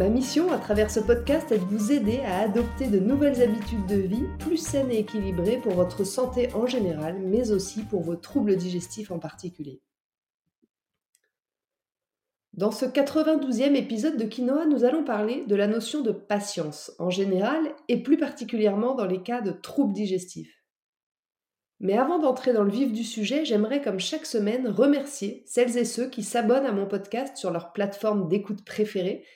Ma mission à travers ce podcast est de vous aider à adopter de nouvelles habitudes de vie plus saines et équilibrées pour votre santé en général, mais aussi pour vos troubles digestifs en particulier. Dans ce 92e épisode de Quinoa, nous allons parler de la notion de patience en général et plus particulièrement dans les cas de troubles digestifs. Mais avant d'entrer dans le vif du sujet, j'aimerais comme chaque semaine remercier celles et ceux qui s'abonnent à mon podcast sur leur plateforme d'écoute préférée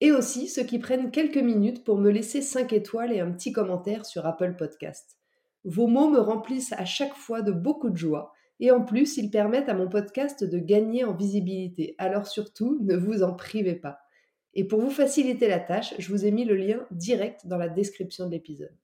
et aussi ceux qui prennent quelques minutes pour me laisser 5 étoiles et un petit commentaire sur Apple Podcast. Vos mots me remplissent à chaque fois de beaucoup de joie et en plus ils permettent à mon podcast de gagner en visibilité. Alors surtout, ne vous en privez pas. Et pour vous faciliter la tâche, je vous ai mis le lien direct dans la description de l'épisode.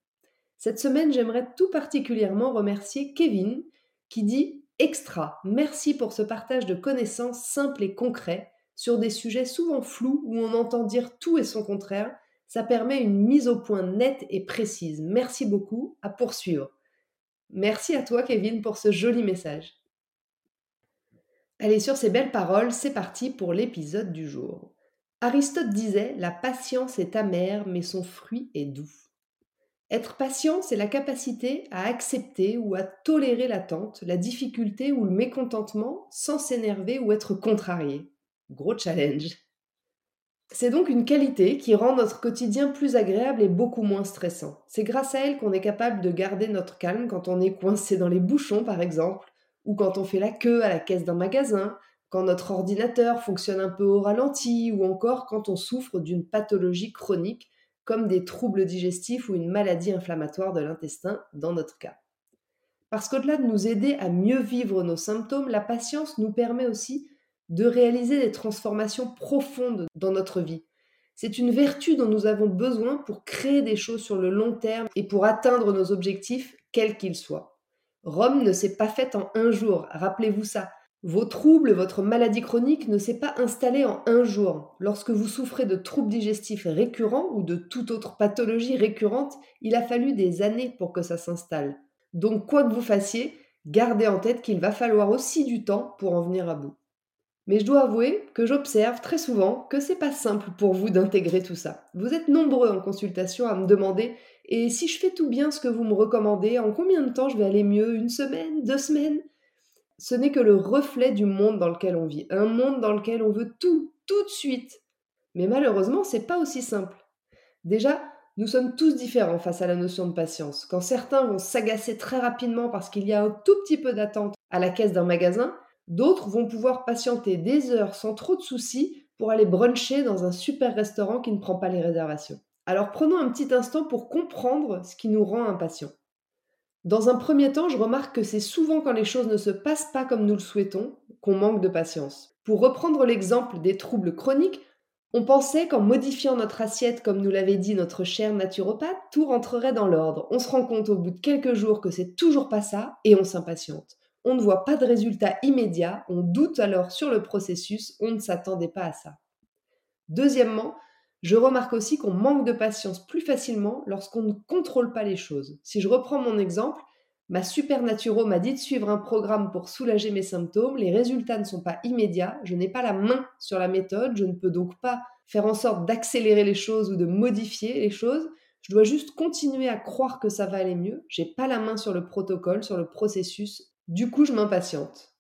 Cette semaine, j'aimerais tout particulièrement remercier Kevin qui dit Extra, merci pour ce partage de connaissances simples et concrets sur des sujets souvent flous où on entend dire tout et son contraire, ça permet une mise au point nette et précise. Merci beaucoup, à poursuivre. Merci à toi Kevin pour ce joli message. Allez, sur ces belles paroles, c'est parti pour l'épisode du jour. Aristote disait La patience est amère, mais son fruit est doux. Être patient, c'est la capacité à accepter ou à tolérer l'attente, la difficulté ou le mécontentement sans s'énerver ou être contrarié. Gros challenge. C'est donc une qualité qui rend notre quotidien plus agréable et beaucoup moins stressant. C'est grâce à elle qu'on est capable de garder notre calme quand on est coincé dans les bouchons par exemple, ou quand on fait la queue à la caisse d'un magasin, quand notre ordinateur fonctionne un peu au ralenti, ou encore quand on souffre d'une pathologie chronique comme des troubles digestifs ou une maladie inflammatoire de l'intestin dans notre cas. Parce qu'au-delà de nous aider à mieux vivre nos symptômes, la patience nous permet aussi de réaliser des transformations profondes dans notre vie. C'est une vertu dont nous avons besoin pour créer des choses sur le long terme et pour atteindre nos objectifs, quels qu'ils soient. Rome ne s'est pas faite en un jour, rappelez-vous ça. Vos troubles, votre maladie chronique ne s'est pas installée en un jour. Lorsque vous souffrez de troubles digestifs récurrents ou de toute autre pathologie récurrente, il a fallu des années pour que ça s'installe. Donc quoi que vous fassiez, gardez en tête qu'il va falloir aussi du temps pour en venir à bout. Mais je dois avouer que j'observe très souvent que c'est pas simple pour vous d'intégrer tout ça. Vous êtes nombreux en consultation à me demander et si je fais tout bien ce que vous me recommandez, en combien de temps je vais aller mieux? Une semaine? Deux semaines? Ce n'est que le reflet du monde dans lequel on vit, un monde dans lequel on veut tout, tout de suite. Mais malheureusement, c'est pas aussi simple. Déjà, nous sommes tous différents face à la notion de patience. Quand certains vont s'agacer très rapidement parce qu'il y a un tout petit peu d'attente à la caisse d'un magasin, D'autres vont pouvoir patienter des heures sans trop de soucis pour aller bruncher dans un super restaurant qui ne prend pas les réservations. Alors prenons un petit instant pour comprendre ce qui nous rend impatients. Dans un premier temps, je remarque que c'est souvent quand les choses ne se passent pas comme nous le souhaitons qu'on manque de patience. Pour reprendre l'exemple des troubles chroniques, on pensait qu'en modifiant notre assiette, comme nous l'avait dit notre cher naturopathe, tout rentrerait dans l'ordre. On se rend compte au bout de quelques jours que c'est toujours pas ça et on s'impatiente on ne voit pas de résultat immédiat, on doute alors sur le processus, on ne s'attendait pas à ça. Deuxièmement, je remarque aussi qu'on manque de patience plus facilement lorsqu'on ne contrôle pas les choses. Si je reprends mon exemple, ma super naturo m'a dit de suivre un programme pour soulager mes symptômes, les résultats ne sont pas immédiats, je n'ai pas la main sur la méthode, je ne peux donc pas faire en sorte d'accélérer les choses ou de modifier les choses, je dois juste continuer à croire que ça va aller mieux, j'ai pas la main sur le protocole, sur le processus du coup, je m'impatiente.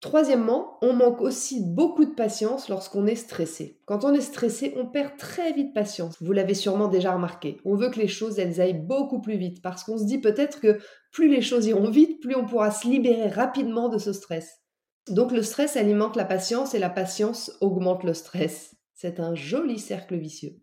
Troisièmement, on manque aussi beaucoup de patience lorsqu'on est stressé. Quand on est stressé, on perd très vite patience. Vous l'avez sûrement déjà remarqué. On veut que les choses, elles aillent beaucoup plus vite parce qu'on se dit peut-être que plus les choses iront vite, plus on pourra se libérer rapidement de ce stress. Donc le stress alimente la patience et la patience augmente le stress. C'est un joli cercle vicieux.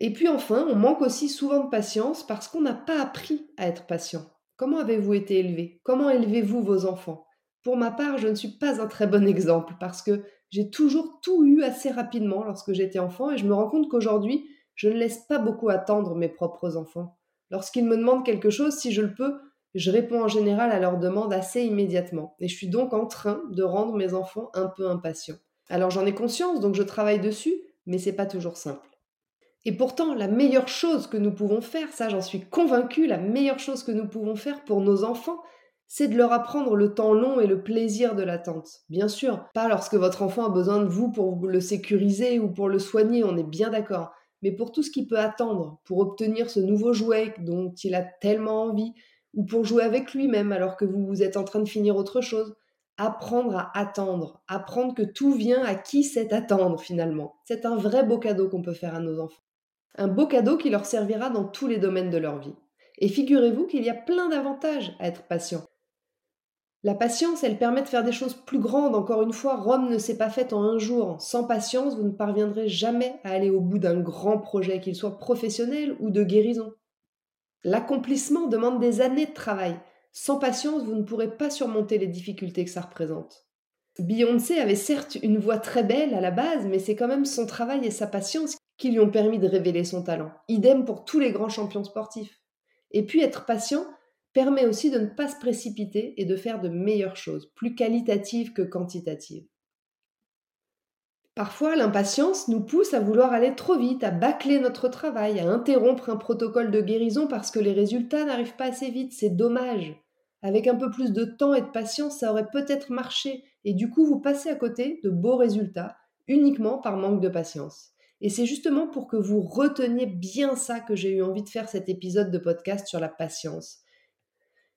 Et puis enfin, on manque aussi souvent de patience parce qu'on n'a pas appris à être patient. Comment avez-vous été élevé? Comment élevez-vous vos enfants? Pour ma part, je ne suis pas un très bon exemple parce que J'ai toujours tout eu assez rapidement lorsque j'étais enfant et je me rends compte qu'aujourd'hui, je ne laisse pas beaucoup attendre mes propres enfants. Lorsqu'ils me demandent quelque chose, si je le peux, je réponds en général à leurs demandes assez immédiatement. Et je suis donc en train de rendre mes enfants un peu impatients. Alors j'en ai conscience, donc je travaille dessus, mais c'est pas toujours simple. Et pourtant, la meilleure chose que nous pouvons faire, ça j'en suis convaincue, la meilleure chose que nous pouvons faire pour nos enfants, c'est de leur apprendre le temps long et le plaisir de l'attente. Bien sûr, pas lorsque votre enfant a besoin de vous pour le sécuriser ou pour le soigner, on est bien d'accord, mais pour tout ce qu'il peut attendre, pour obtenir ce nouveau jouet dont il a tellement envie, ou pour jouer avec lui-même alors que vous êtes en train de finir autre chose. Apprendre à attendre, apprendre que tout vient à qui sait attendre finalement. C'est un vrai beau cadeau qu'on peut faire à nos enfants. Un beau cadeau qui leur servira dans tous les domaines de leur vie. Et figurez-vous qu'il y a plein d'avantages à être patient. La patience, elle permet de faire des choses plus grandes. Encore une fois, Rome ne s'est pas faite en un jour. Sans patience, vous ne parviendrez jamais à aller au bout d'un grand projet, qu'il soit professionnel ou de guérison. L'accomplissement demande des années de travail. Sans patience, vous ne pourrez pas surmonter les difficultés que ça représente. Beyoncé avait certes une voix très belle à la base, mais c'est quand même son travail et sa patience qui lui ont permis de révéler son talent. Idem pour tous les grands champions sportifs. Et puis être patient permet aussi de ne pas se précipiter et de faire de meilleures choses, plus qualitatives que quantitatives. Parfois, l'impatience nous pousse à vouloir aller trop vite, à bâcler notre travail, à interrompre un protocole de guérison parce que les résultats n'arrivent pas assez vite. C'est dommage. Avec un peu plus de temps et de patience, ça aurait peut-être marché, et du coup, vous passez à côté de beaux résultats uniquement par manque de patience. Et c'est justement pour que vous reteniez bien ça que j'ai eu envie de faire cet épisode de podcast sur la patience.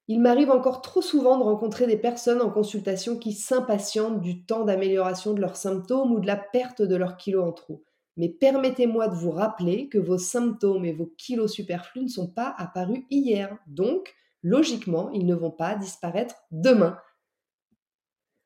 Il m'arrive encore trop souvent de rencontrer des personnes en consultation qui s'impatientent du temps d'amélioration de leurs symptômes ou de la perte de leurs kilos en trop. Mais permettez-moi de vous rappeler que vos symptômes et vos kilos superflus ne sont pas apparus hier. Donc, logiquement, ils ne vont pas disparaître demain.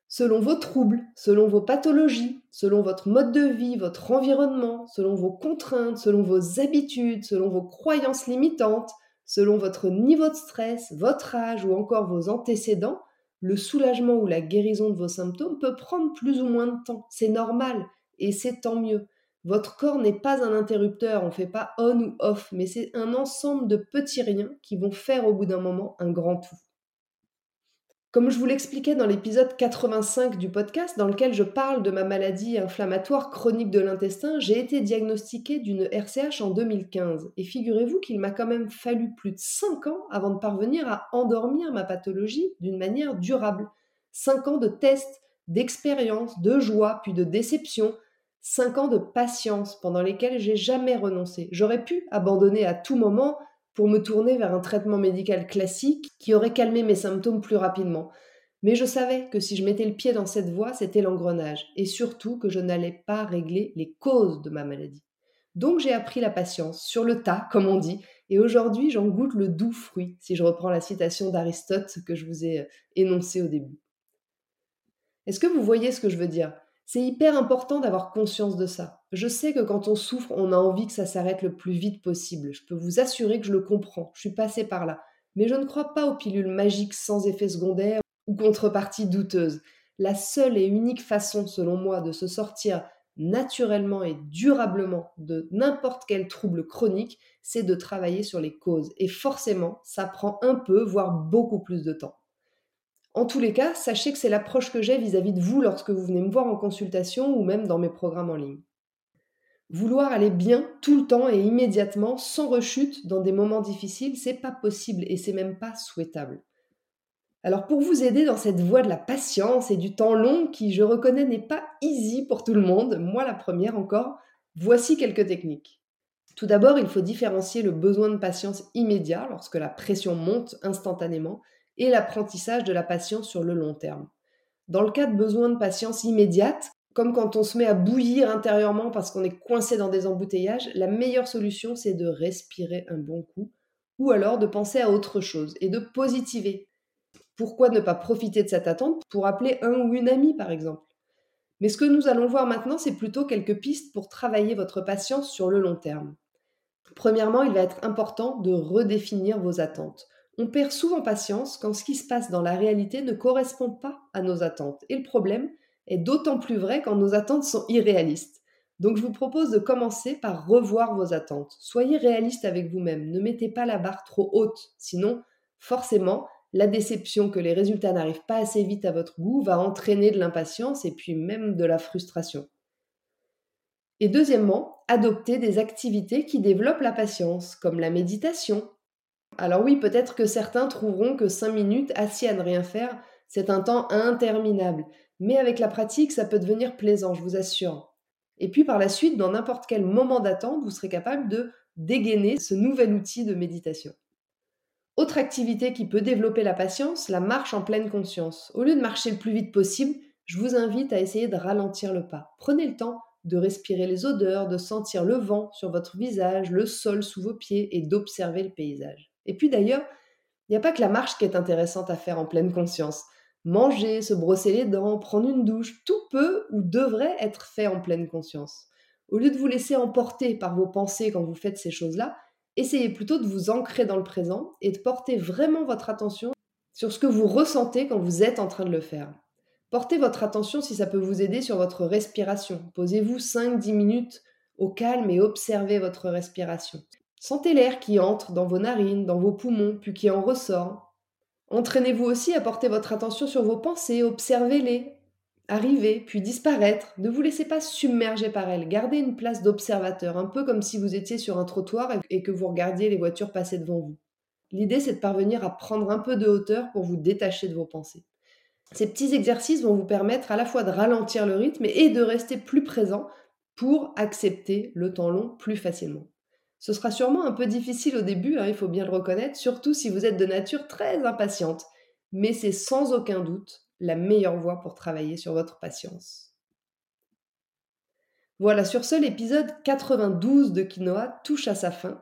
Selon vos troubles, selon vos pathologies, selon votre mode de vie, votre environnement, selon vos contraintes, selon vos habitudes, selon vos croyances limitantes, Selon votre niveau de stress, votre âge ou encore vos antécédents, le soulagement ou la guérison de vos symptômes peut prendre plus ou moins de temps. C'est normal et c'est tant mieux. Votre corps n'est pas un interrupteur, on ne fait pas on ou off, mais c'est un ensemble de petits riens qui vont faire au bout d'un moment un grand tout. Comme je vous l'expliquais dans l'épisode 85 du podcast, dans lequel je parle de ma maladie inflammatoire chronique de l'intestin, j'ai été diagnostiquée d'une RCH en 2015. Et figurez-vous qu'il m'a quand même fallu plus de 5 ans avant de parvenir à endormir ma pathologie d'une manière durable. 5 ans de tests, d'expérience, de joie, puis de déception. 5 ans de patience pendant lesquels j'ai jamais renoncé. J'aurais pu abandonner à tout moment, pour me tourner vers un traitement médical classique qui aurait calmé mes symptômes plus rapidement. Mais je savais que si je mettais le pied dans cette voie, c'était l'engrenage, et surtout que je n'allais pas régler les causes de ma maladie. Donc j'ai appris la patience, sur le tas, comme on dit, et aujourd'hui j'en goûte le doux fruit, si je reprends la citation d'Aristote que je vous ai euh, énoncée au début. Est-ce que vous voyez ce que je veux dire? C'est hyper important d'avoir conscience de ça. Je sais que quand on souffre, on a envie que ça s'arrête le plus vite possible. Je peux vous assurer que je le comprends. Je suis passée par là. Mais je ne crois pas aux pilules magiques sans effet secondaire ou contrepartie douteuse. La seule et unique façon, selon moi, de se sortir naturellement et durablement de n'importe quel trouble chronique, c'est de travailler sur les causes. Et forcément, ça prend un peu, voire beaucoup plus de temps. En tous les cas, sachez que c'est l'approche que j'ai vis-à-vis de vous lorsque vous venez me voir en consultation ou même dans mes programmes en ligne. Vouloir aller bien tout le temps et immédiatement, sans rechute, dans des moments difficiles, c'est pas possible et c'est même pas souhaitable. Alors pour vous aider dans cette voie de la patience et du temps long qui, je reconnais, n'est pas easy pour tout le monde, moi la première encore, voici quelques techniques. Tout d'abord, il faut différencier le besoin de patience immédiat lorsque la pression monte instantanément et l'apprentissage de la patience sur le long terme. Dans le cas de besoin de patience immédiate, comme quand on se met à bouillir intérieurement parce qu'on est coincé dans des embouteillages, la meilleure solution c'est de respirer un bon coup ou alors de penser à autre chose et de positiver. Pourquoi ne pas profiter de cette attente pour appeler un ou une amie par exemple? Mais ce que nous allons voir maintenant, c'est plutôt quelques pistes pour travailler votre patience sur le long terme. Premièrement, il va être important de redéfinir vos attentes. On perd souvent patience quand ce qui se passe dans la réalité ne correspond pas à nos attentes. Et le problème, est d'autant plus vrai quand nos attentes sont irréalistes. Donc je vous propose de commencer par revoir vos attentes. Soyez réaliste avec vous-même, ne mettez pas la barre trop haute, sinon forcément la déception que les résultats n'arrivent pas assez vite à votre goût va entraîner de l'impatience et puis même de la frustration. Et deuxièmement, adopter des activités qui développent la patience, comme la méditation. Alors oui, peut-être que certains trouveront que 5 minutes assis à ne rien faire, c'est un temps interminable, mais avec la pratique, ça peut devenir plaisant, je vous assure. Et puis par la suite, dans n'importe quel moment d'attente, vous serez capable de dégainer ce nouvel outil de méditation. Autre activité qui peut développer la patience, la marche en pleine conscience. Au lieu de marcher le plus vite possible, je vous invite à essayer de ralentir le pas. Prenez le temps de respirer les odeurs, de sentir le vent sur votre visage, le sol sous vos pieds et d'observer le paysage. Et puis d'ailleurs, il n'y a pas que la marche qui est intéressante à faire en pleine conscience. Manger, se brosser les dents, prendre une douche, tout peut ou devrait être fait en pleine conscience. Au lieu de vous laisser emporter par vos pensées quand vous faites ces choses-là, essayez plutôt de vous ancrer dans le présent et de porter vraiment votre attention sur ce que vous ressentez quand vous êtes en train de le faire. Portez votre attention si ça peut vous aider sur votre respiration. Posez-vous 5-10 minutes au calme et observez votre respiration. Sentez l'air qui entre dans vos narines, dans vos poumons, puis qui en ressort. Entraînez-vous aussi à porter votre attention sur vos pensées, observez-les, arriver, puis disparaître. Ne vous laissez pas submerger par elles. Gardez une place d'observateur, un peu comme si vous étiez sur un trottoir et que vous regardiez les voitures passer devant vous. L'idée, c'est de parvenir à prendre un peu de hauteur pour vous détacher de vos pensées. Ces petits exercices vont vous permettre à la fois de ralentir le rythme et de rester plus présent pour accepter le temps long plus facilement. Ce sera sûrement un peu difficile au début, hein, il faut bien le reconnaître, surtout si vous êtes de nature très impatiente, mais c'est sans aucun doute la meilleure voie pour travailler sur votre patience. Voilà, sur ce, l'épisode 92 de Quinoa touche à sa fin.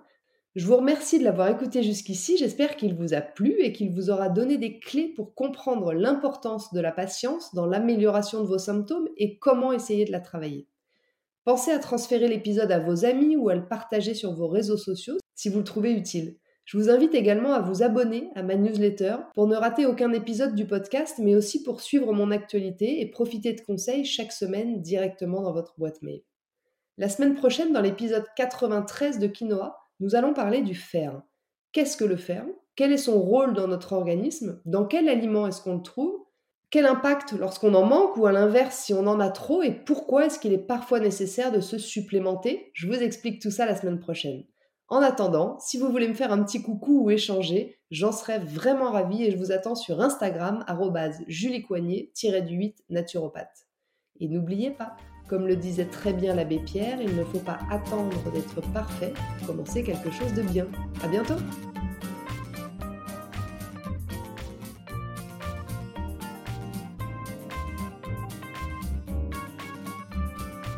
Je vous remercie de l'avoir écouté jusqu'ici, j'espère qu'il vous a plu et qu'il vous aura donné des clés pour comprendre l'importance de la patience dans l'amélioration de vos symptômes et comment essayer de la travailler. Pensez à transférer l'épisode à vos amis ou à le partager sur vos réseaux sociaux si vous le trouvez utile. Je vous invite également à vous abonner à ma newsletter pour ne rater aucun épisode du podcast, mais aussi pour suivre mon actualité et profiter de conseils chaque semaine directement dans votre boîte mail. La semaine prochaine, dans l'épisode 93 de Quinoa, nous allons parler du fer. Qu'est-ce que le fer Quel est son rôle dans notre organisme? Dans quel aliment est-ce qu'on le trouve? Quel impact lorsqu'on en manque ou à l'inverse si on en a trop Et pourquoi est-ce qu'il est parfois nécessaire de se supplémenter? Je vous explique tout ça la semaine prochaine. En attendant, si vous voulez me faire un petit coucou ou échanger, j'en serais vraiment ravie et je vous attends sur Instagram, juliecoignet-du8 naturopathe. Et n'oubliez pas, comme le disait très bien l'abbé Pierre, il ne faut pas attendre d'être parfait pour commencer quelque chose de bien. À bientôt!